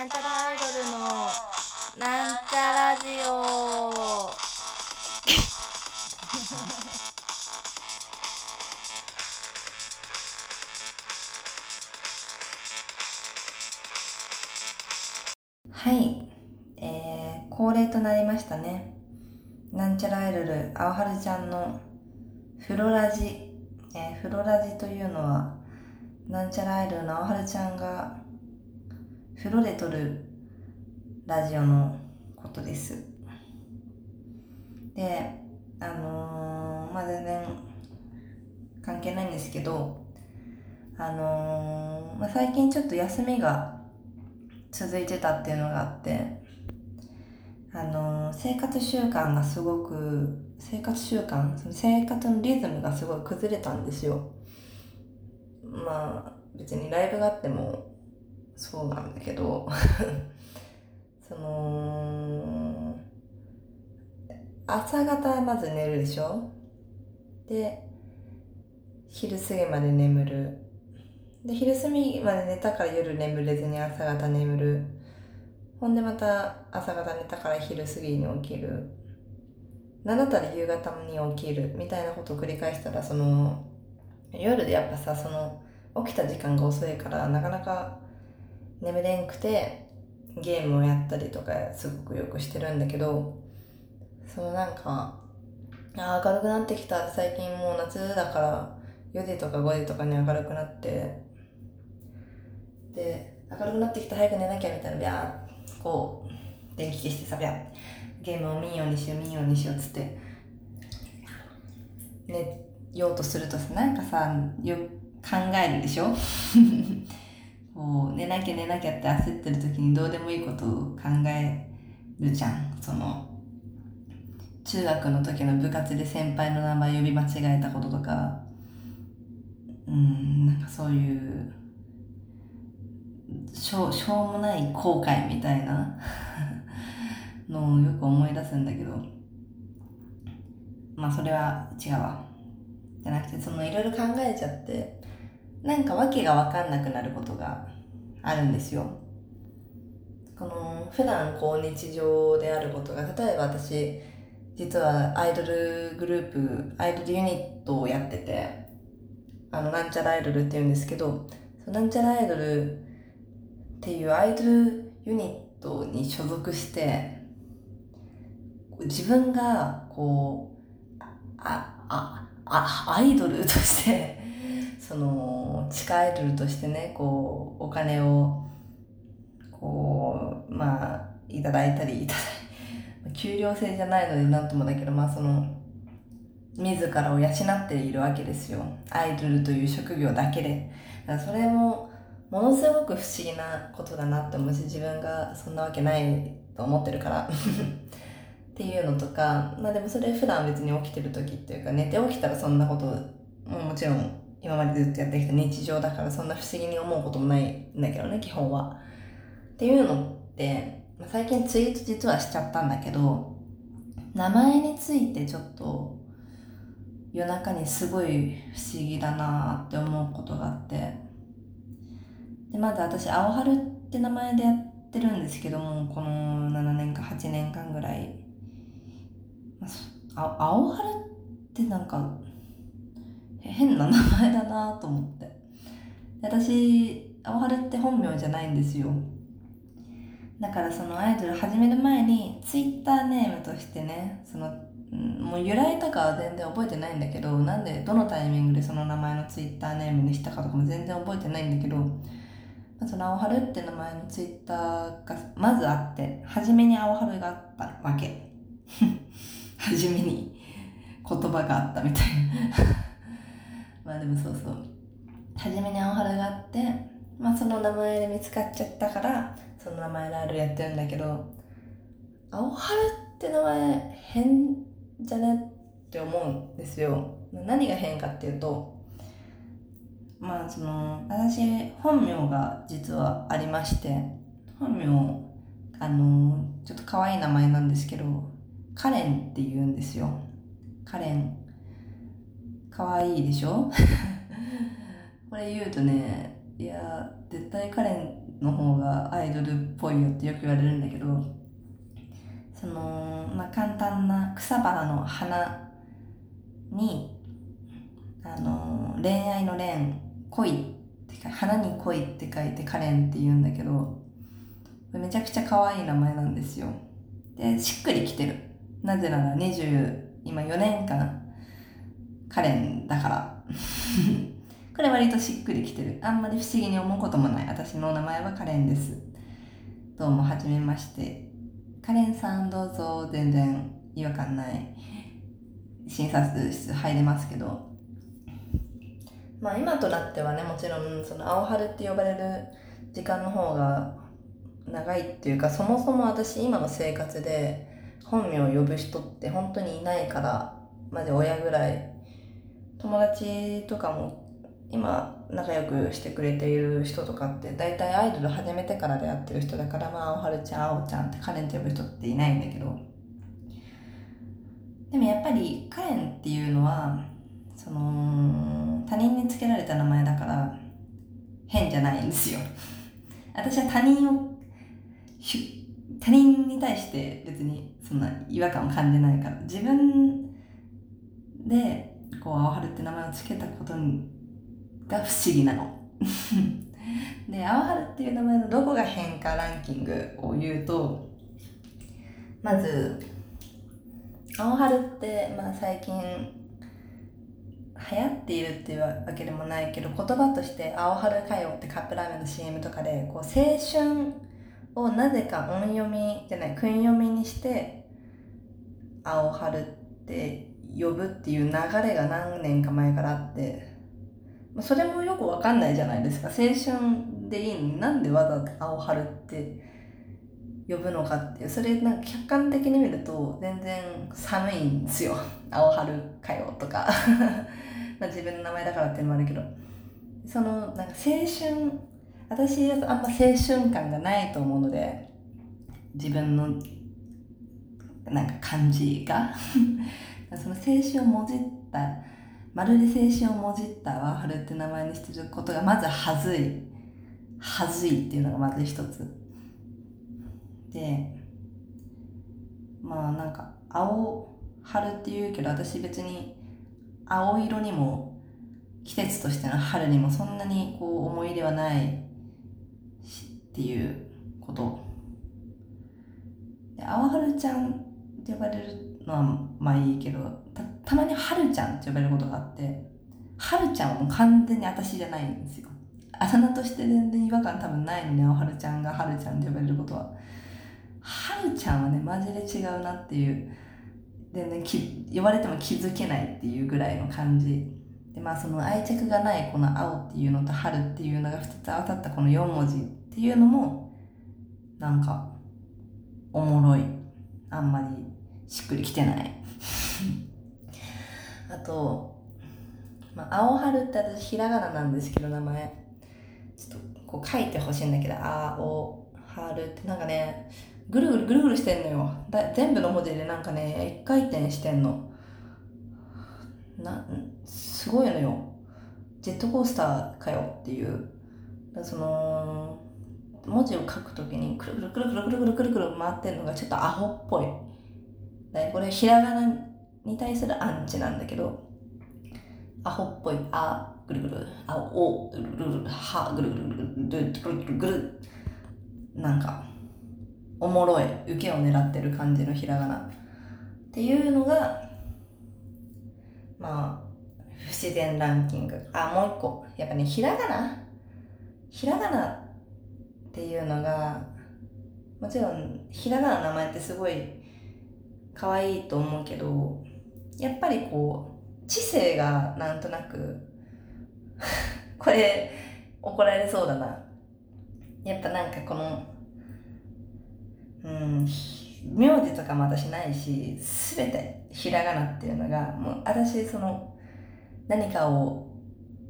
なんちゃらアイドルのなんちゃラジオ。はい、えー、恒例となりましたね。なんちゃらアイドルあおはるちゃんのフロラジ、えー、フロラジというのはなんちゃらアイドルのあおはるちゃんが風呂で撮るラジオのことです。であのー、まあ全然関係ないんですけどあのー、まあ、最近ちょっと休みが続いてたっていうのがあってあのー、生活習慣がすごく生活習慣その生活のリズムがすごい崩れたんですよ。まあ別にライブがあってもそうなんだけど その朝方まず寝るでしょ？で昼過ぎまで眠る。で昼過ぎまで寝たから夜眠れずに朝方眠る。ほんでまた朝方寝たから昼過ぎに起きる。なだったら夕方に起きる。みたいなことを繰り返したらその夜でやっぱさその起きた時間が遅いからなかなか眠れんくてゲームをやったりとかすごくよくしてるんだけどそのなんかあ明るくなってきた。最近もう夏だから4時とか5時とかに明るくなってで明るくなってきた早く寝なきゃみたいなビャーこう電気消してさビャーゲームを見んようにしよう見んようにしようっつって寝ようとするとさなんかさよ考えるでしょ？こう寝なきゃ寝なきゃって焦ってる時にどうでもいいことを考えるじゃん。その中学の時の部活で先輩の名前呼び間違えたこととか。うんなんかそういうしょうしょうもない後悔みたいな。のをよく思い出すんだけど。まあそれは違うわ。じゃなくてそのいろいろ考えちゃってなんか訳が分かんなくなることがあるんですよ。この普段こう日常であることが例えば私実はアイドルグループアイドルユニットをやっててあのなんちゃらアイドルっていうんですけどなんちゃらアイドルっていうアイドルユニットに所属して自分がこうあああアイドルとしてその地下アイドルとしてねこうお金をこうまあいただいたりいただい 給料制じゃないので何ともだけどまあその自らを養っているわけですよ。アイドルという職業だけで。だからそれもものすごく不思議なことだなって思うし自分がそんなわけないと思ってるから。っていうのとかまあでもそれ普段別に起きてる時っていうか寝て起きたらそんなことももちろん今までずっとやってきた日常だからそんな不思議に思うこともないんだけどね基本は。っていうのって最近ツイート実はしちゃったんだけど名前についてちょっと夜中にすごい不思議だなって思うことがあってでまず私青春って名前でやってるんですけどもこの7年か8年間ぐらいあ青春ってなんか変な名前だなと思って。私青春って本名じゃないんですよ。だからそのアイドル始める前にツイッターネームとしてねそのもう由来とかは全然覚えてないんだけどなんでどのタイミングでその名前のツイッターネームにしたかとかも全然覚えてないんだけどその青春って名前のツイッターがまずあって初めに青春があったわけ。初めに言葉があったみたいな。まあでもそうそう。初めに青春があってまあその名前で見つかっちゃったからその名前であるやってるんだけど青春って名前変じゃねって思うんですよ。何が変かっていうとまあその私本名が実はありまして本名あのちょっと可愛い名前なんですけどカレンって言うんですよ。カレン。可愛いでしょ？これ言うとねいや絶対カレンの方がアイドルっぽいよってよく言われるんだけどそのまあ簡単な草花の花にあの恋愛の恋恋ってか花に恋って書いてカレンって言うんだけどめちゃくちゃ可愛い名前なんですよ。でしっくりきてる。なぜなら20今4年間カレンだから。これ割としっくりきてる。あんまり不思議に思うこともない。私の名前はカレンです。どうもはじめまして。カレンさんどうぞ。全然違和感ない。診察室入れますけど。まあ今となってはねもちろんその青春って呼ばれる時間の方が長いっていうかそもそも私今の生活で本名を呼ぶ人って本当にいないからマジ親ぐらい友達とかも今仲良くしてくれている人とかって大体アイドル始めてからで会ってる人だからまあおはるちゃんあおちゃんってカレンって呼ぶ人っていないんだけど。でもやっぱりカレンっていうのはその他人につけられた名前だから変じゃないんですよ。私は他人を他人に対して別にそんな違和感を感じないから自分でこう青春って名前を付けたことが不思議なの。で青春っていう名前のどこが変かランキングを言うとまず青春って、まあ、最近流行っているっていうわけでもないけど言葉として「青春かよ」ってカップラーメンの CM とかでこう青春をなぜか音読みじゃない訓読みにして「青春」って呼ぶっていう流れが何年か前からあってそれもよくわかんないじゃないですか。青春でいいのになんでわざわざ「青春」って呼ぶのかっていう。それなんか客観的に見ると全然寒いんですよ「青春かよ」とか。まあ自分の名前だからっていうのもあるけど。そのなんか青春私あんま青春感がないと思うので自分のなんか感じが。その青春をもじったまるで青春をもじったワーハルって名前にしてることがまずはずい。はずいっていうのがまず一つ。でまあなんか青春っていうけど私別に青色にも季節としての春にもそんなにこう思い入れはないしっていうこと。で青春ちゃんって呼ばれるのはまあいいけどたたまに春ちゃんって呼ばれることがあって春ちゃんはもう完全に私じゃないんですよ。あだ名として全然違和感多分ないのに青春ちゃんが春ちゃんって呼ばれることは。はるちゃんはねマジで違うなっていう全然き言われても気づけないっていうぐらいの感じ。でまあその愛着がないこの青っていうのと春っていうのが2つ合わさったこの4文字っていうのもなんかおもろい。あんまりしっくりきてない。あと、まあ、青春って私ひらがななんですけど名前。ちょっとこう書いてほしいんだけど青春って。なんかねぐるぐるぐるぐるしてんのよ。だ全部の文字でなんかね一回転してんの。なすごいのよ。ジェットコースターかよっていう。その文字を書くときにくるくるくるくるくるくるくる回ってんのがちょっとアホっぽい。これひらがなに対するアンチなんだけどアホっぽいあぐるぐるあおぐるぐるるはぐるぐるぐるぐるぐるぐるなんかおもろい受けを狙ってる感じのひらがな。っていうのがまあ不自然ランキング。あもう一個。やっぱねひらがな？ひらがなっていうのがもちろんひらがなの名前ってすごい可愛いと思うけどやっぱりこう知性がなんとなく これ怒られそうだな。やっぱなんかこのうん名字とかも私ないし全てひらがなっていうのがもう私その何かを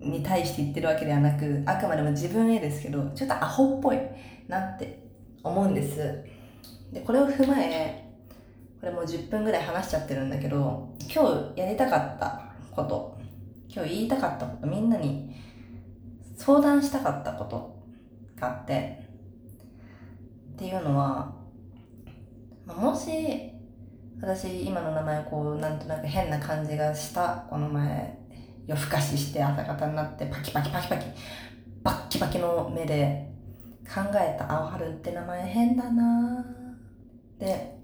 に対して言ってるわけではなくあくまでも自分へですけどちょっとアホっぽいなって思うんです。でこれを踏まえこれもう10分ぐらい話しちゃってるんだけど今日やりたかったこと今日言いたかったことみんなに相談したかったことがあってっていうのはもし私今の名前こうなんとなく変な感じがしたこの前夜更かしして朝方になってパキパキパキパキバッキバキの目で考えた青春って名前変だなで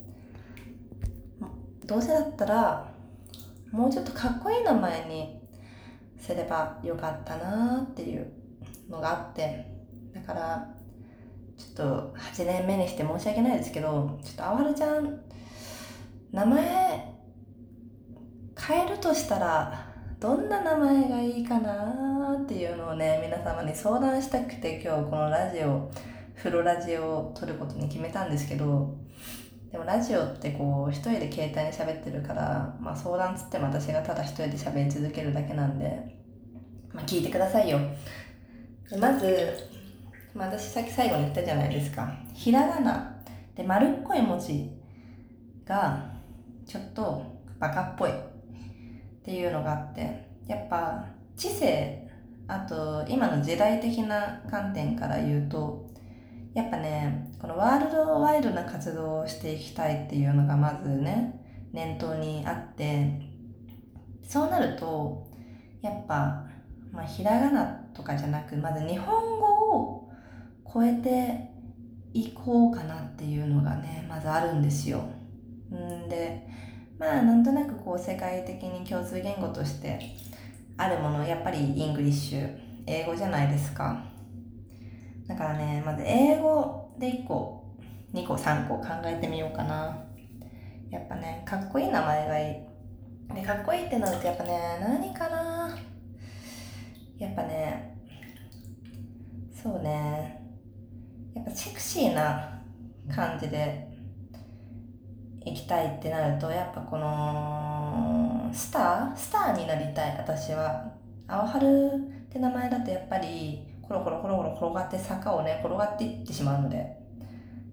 どうせだったらもうちょっとかっこいい名前にすればよかったなっていうのがあってだからちょっと8年目にして申し訳ないですけどちょっとあわるちゃん名前変えるとしたらどんな名前がいいかなっていうのをね皆様に相談したくて今日このラジオ風呂ラジオを撮ることに決めたんですけどでもラジオってこう一人で携帯に喋ってるから、まあ、相談つっても私がただ一人で喋り続けるだけなんで、まあ、聞いてくださいよ。まず、まあ、私さっき最後に言ったじゃないですか。ひらがな。で丸っこい文字がちょっとバカっぽい。っていうのがあってやっぱ知性あと今の時代的な観点から言うとやっぱねこのワールドワイドな活動をしていきたいっていうのがまずね念頭にあってそうなるとやっぱ、まあ、ひらがなとかじゃなくまず日本語を超えていこうかなっていうのがねまずあるんですよ。んでまあなんとなくこう世界的に共通言語としてあるものやっぱり English 英語じゃないですかだからねまず英語で1個2個3個考えてみようかな。やっぱねかっこいい名前がいい。でかっこいいってなるとやっぱね何かな。やっぱねそうね。やっぱセクシーな感じで行きたいってなるとやっぱこのスター？スターになりたい私は。青春って名前だとやっぱりコロコロコロコロ転がって坂をね転がっていってしまうので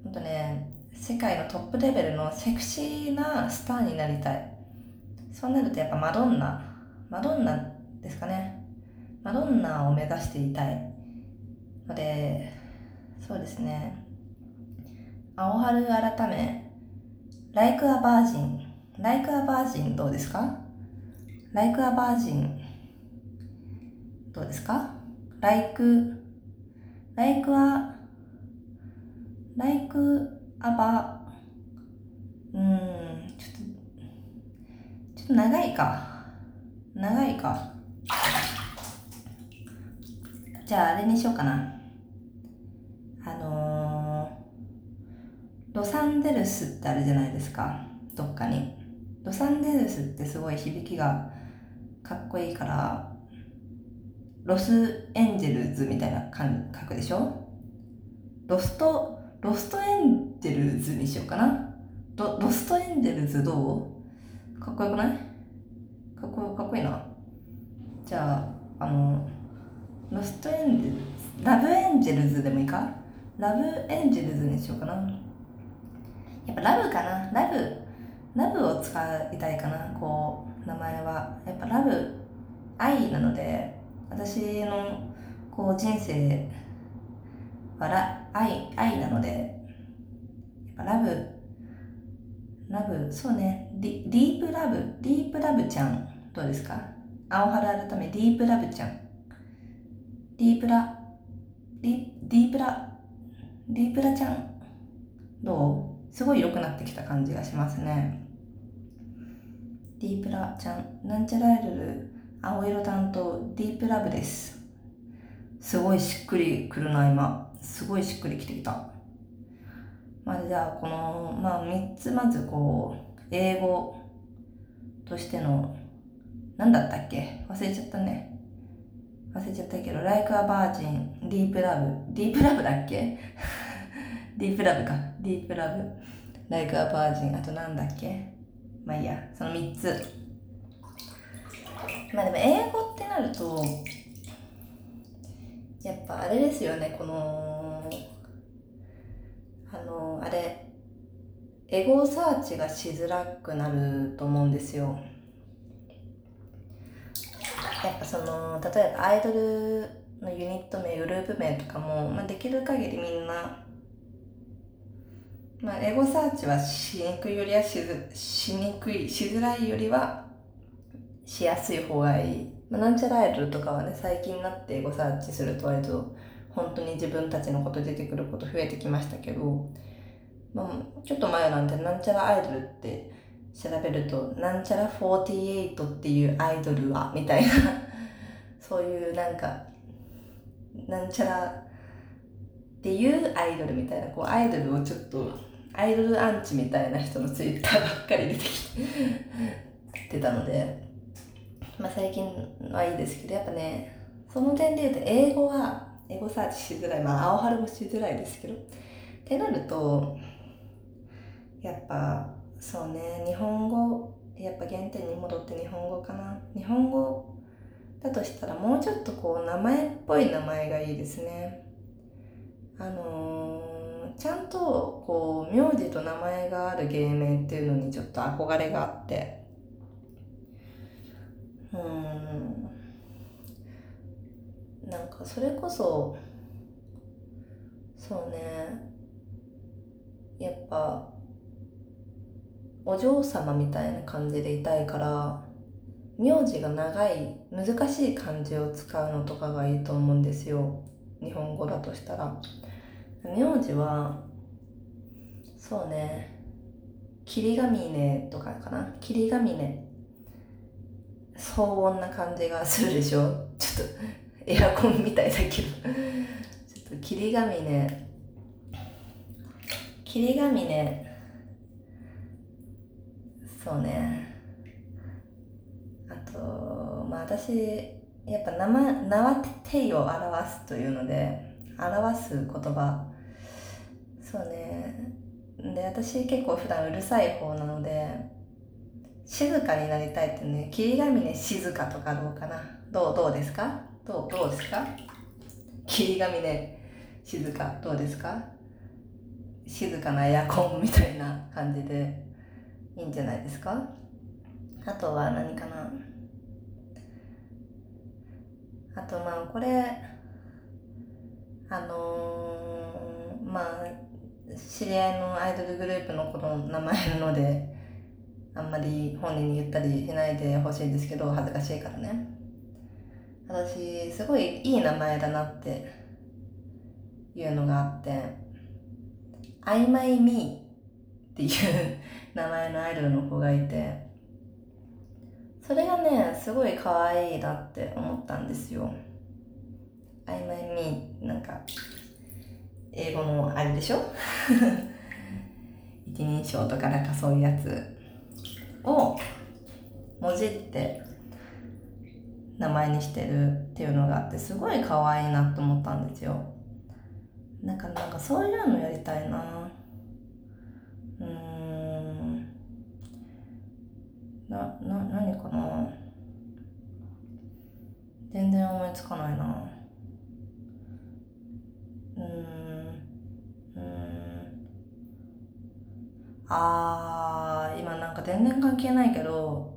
ほんとね世界のトップレベルのセクシーなスターになりたい。そうなるとやっぱマドンナマドンナですかね。マドンナを目指していたい。のでそうですね。青春改め Like a Virgin Like a Virgin どうですか？Like a Virgin どうですか？Like Like a Like a ばうんちょっとちょっと長いか。長いか。じゃああれにしようかな。あのー、ロサンゼルスってあるじゃないですか。どっかに。ロサンゼルスってすごい響きがかっこいいから Los Angels みたいな感覚でしょ？Lost Lost Angels にしようかな。ロ Lost Angels どう？かっこよくない？かっこかっこいいな。じゃああの Lost Angels Love Angels でもいいか？ Love Angels にしようかな。やっぱラブかな。ラブラブを使いたいかな。こう名前は。やっぱラブ愛なので。私のこう人生はラ愛愛なのでやっぱラブラブそうねディディープラブディープラブちゃんどうですか？青原改めディープラブちゃん。ディープラディディープラディープラちゃん？どう？すごい良くなってきた感じがしますね。ディープラちゃんなんちゃらアイドル青色担当ディープラブです。すごいしっくりくるな今。すごいしっくりきてきた。まあじゃあこのまあ3つまずこう英語としての何だったっけ？忘れちゃったね。忘れちゃったけど、Like a Virgin, Deep Love, Deep Love だっけ ?Deep Love か。Deep Love, Like a Virgin, あとなんだっけ？まあいいや、その3つ。まあでも英語ってなると、やっぱあれですよね、この、あの、あれ、エゴサーチがしづらくなると思うんですよ。やっぱその例えばアイドルのユニット名グループ名とかも、まあ、できる限りみんなまあ、エゴサーチはしにくいよりはしずしにくい、しづらいよりはしやすい方がいい。まあ、なんちゃらアイドルとかはね、最近になってエゴサーチすると割と本当に自分たちのこと出てくること増えてきましたけど、まあ、ちょっと前なんてなんちゃらアイドルって調べると、なんちゃら48っていうアイドルは、みたいな そういうなんか、なんちゃらっていうアイドルみたいな、こうアイドルをちょっとアイドルアンチみたいな人のツイッターばっかり出てきて たので、まあ最近はいいですけど、やっぱね、その点で言うと英語は、英語サーチしづらい。まあ青春もしづらいですけど。ってなると、やっぱ、そうね、日本語、やっぱ原点に戻って日本語かな。日本語だとしたらもうちょっとこう名前っぽい名前がいいですね。あのーちゃんとこう名字と名前がある芸名っていうのにちょっと憧れがあってうん。なんかそれこそそうね。やっぱお嬢様みたいな感じでいたいから名字が長い難しい漢字を使うのとかがいいと思うんですよ。日本語だとしたら。名字はそうね。霧ヶ峰とかかな。霧ヶ峰。騒音な感じがするでしょ？ちょっとエアコンみたいだけど。ちょっと霧ヶ峰。霧ヶ峰。そうね。あとまあ私やっぱ名名は手を表すというので表す言葉。そうね。で私結構普段うるさい方なので静かになりたいってね霧ヶ峰静かとかどうかな。どうどうですか？どうどうですか？霧ヶ峰静かどうですか？静かなエアコンみたいな感じで。いいんじゃないですか？あとは何かな？あとまあこれあのー、まあ知り合いのアイドルグループの子の名前なので。あんまり本人に言ったりしないでほしいんですけど恥ずかしいからね。私すごいいい名前だなっていうのがあって「I my me」っていう名前のアイドルの子がいてそれがねすごい可愛いなって思ったんですよ「I my me」なんか英語のあれでしょ？一人称とかなんかそういうやつ。をもじって名前にしてるっていうのがあってすごい可愛いなと思ったんですよ。なんかなんかそういうのやりたいな。うん。な、な、何かな。全然思いつかないな。うん。うん。あー、今なんか全然関係ないけど、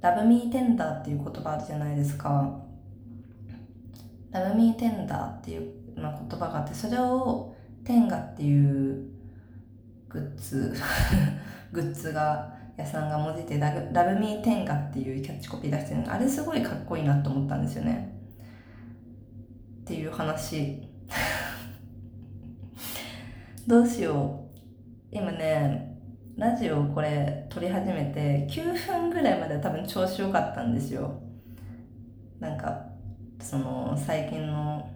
ラブミーテンダーっていう言葉あるじゃないですか。ラブミーテンダーっていう言葉があって、それをテンガっていうグッズ、グッズが、屋さんが文字ってラブラブミーテンガっていうキャッチコピー出してるあれすごいかっこいいなと思ったんですよね。っていう話。どうしよう。今ね、ラジオをこれ撮り始めて9分ぐらいまで多分調子良かったんですよ。なんかその最近の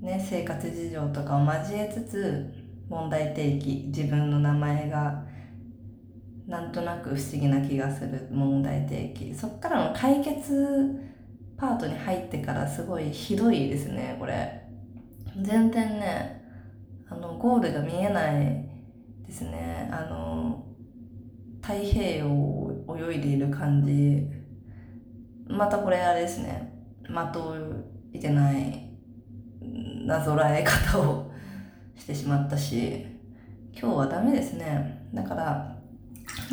ね生活事情とかを交えつつ問題提起自分の名前がなんとなく不思議な気がする問題提起。そっからの解決パートに入ってからすごいひどいですねこれ。全然ねあのゴールが見えないですね。あの太平洋を泳いでいる感じ。またこれあれですね。的をいてないなぞらえ方をしてしまったし今日はダメですね。だから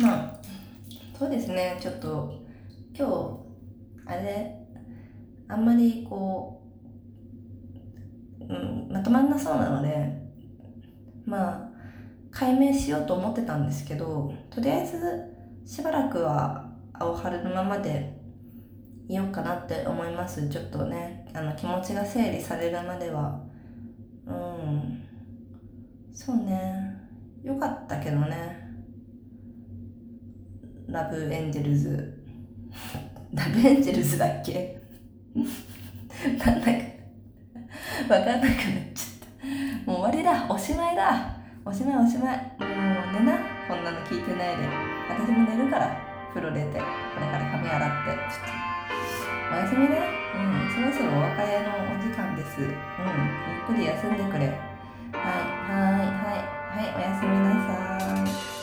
まあそうですね。ちょっと今日あれ？あんまりこううんまとまんなそうなのでまあ解明しようと思ってたんですけどとりあえずしばらくは青春のままでいようかなって思います。ちょっとねあの気持ちが整理されるまでは。うん。そうね。よかったけどね。Love Angels。Love Angels だっけ？なんだか。わかんなくなっちゃった。もう終わりだ。おしまいだ。おしまいおしまい。もう寝な。こんなの聞いてないで。私も寝るから風呂出てこれから髪洗って。ちょっとおやすみね。うんそろそろお別れのお時間です。うんゆっくり休んでくれ。はいはいはいはいおやすみなさい。